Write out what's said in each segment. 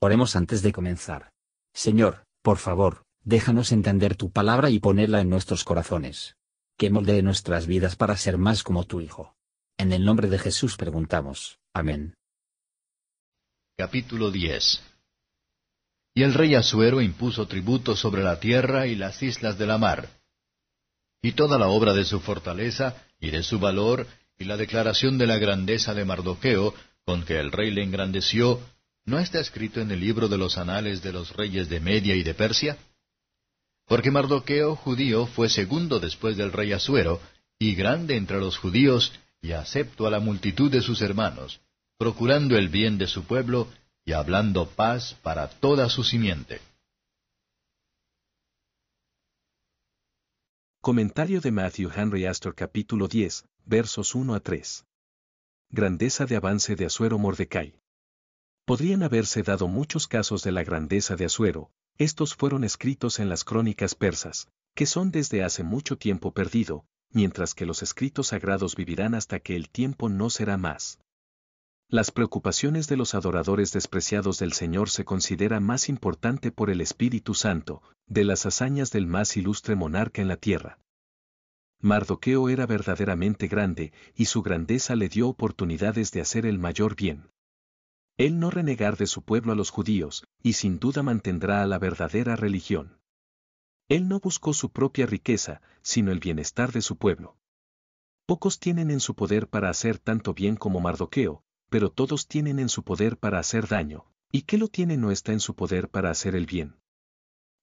Oremos antes de comenzar. Señor, por favor, déjanos entender tu palabra y ponerla en nuestros corazones. Que moldee nuestras vidas para ser más como tu Hijo. En el nombre de Jesús preguntamos. Amén. Capítulo 10 Y el rey Asuero impuso tributo sobre la tierra y las islas de la mar. Y toda la obra de su fortaleza, y de su valor, y la declaración de la grandeza de Mardoqueo, con que el rey le engrandeció, ¿no está escrito en el libro de los anales de los reyes de Media y de Persia? Porque Mardoqueo judío fue segundo después del rey Asuero, y grande entre los judíos, y acepto a la multitud de sus hermanos, procurando el bien de su pueblo, y hablando paz para toda su simiente. Comentario de Matthew Henry Astor capítulo 10, versos 1 a 3. Grandeza de avance de Asuero Mordecai. Podrían haberse dado muchos casos de la grandeza de Asuero, estos fueron escritos en las crónicas persas, que son desde hace mucho tiempo perdido, mientras que los escritos sagrados vivirán hasta que el tiempo no será más. Las preocupaciones de los adoradores despreciados del Señor se considera más importante por el Espíritu Santo, de las hazañas del más ilustre monarca en la tierra. Mardoqueo era verdaderamente grande, y su grandeza le dio oportunidades de hacer el mayor bien. Él no renegar de su pueblo a los judíos, y sin duda mantendrá a la verdadera religión. Él no buscó su propia riqueza, sino el bienestar de su pueblo. Pocos tienen en su poder para hacer tanto bien como Mardoqueo, pero todos tienen en su poder para hacer daño, y que lo tiene no está en su poder para hacer el bien.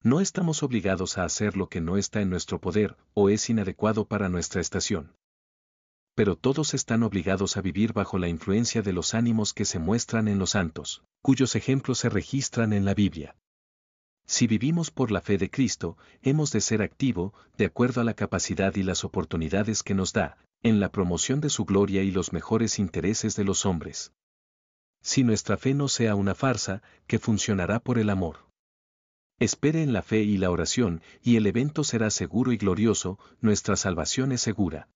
No estamos obligados a hacer lo que no está en nuestro poder, o es inadecuado para nuestra estación pero todos están obligados a vivir bajo la influencia de los ánimos que se muestran en los santos, cuyos ejemplos se registran en la Biblia. Si vivimos por la fe de Cristo, hemos de ser activo, de acuerdo a la capacidad y las oportunidades que nos da, en la promoción de su gloria y los mejores intereses de los hombres. Si nuestra fe no sea una farsa, que funcionará por el amor. Espere en la fe y la oración, y el evento será seguro y glorioso, nuestra salvación es segura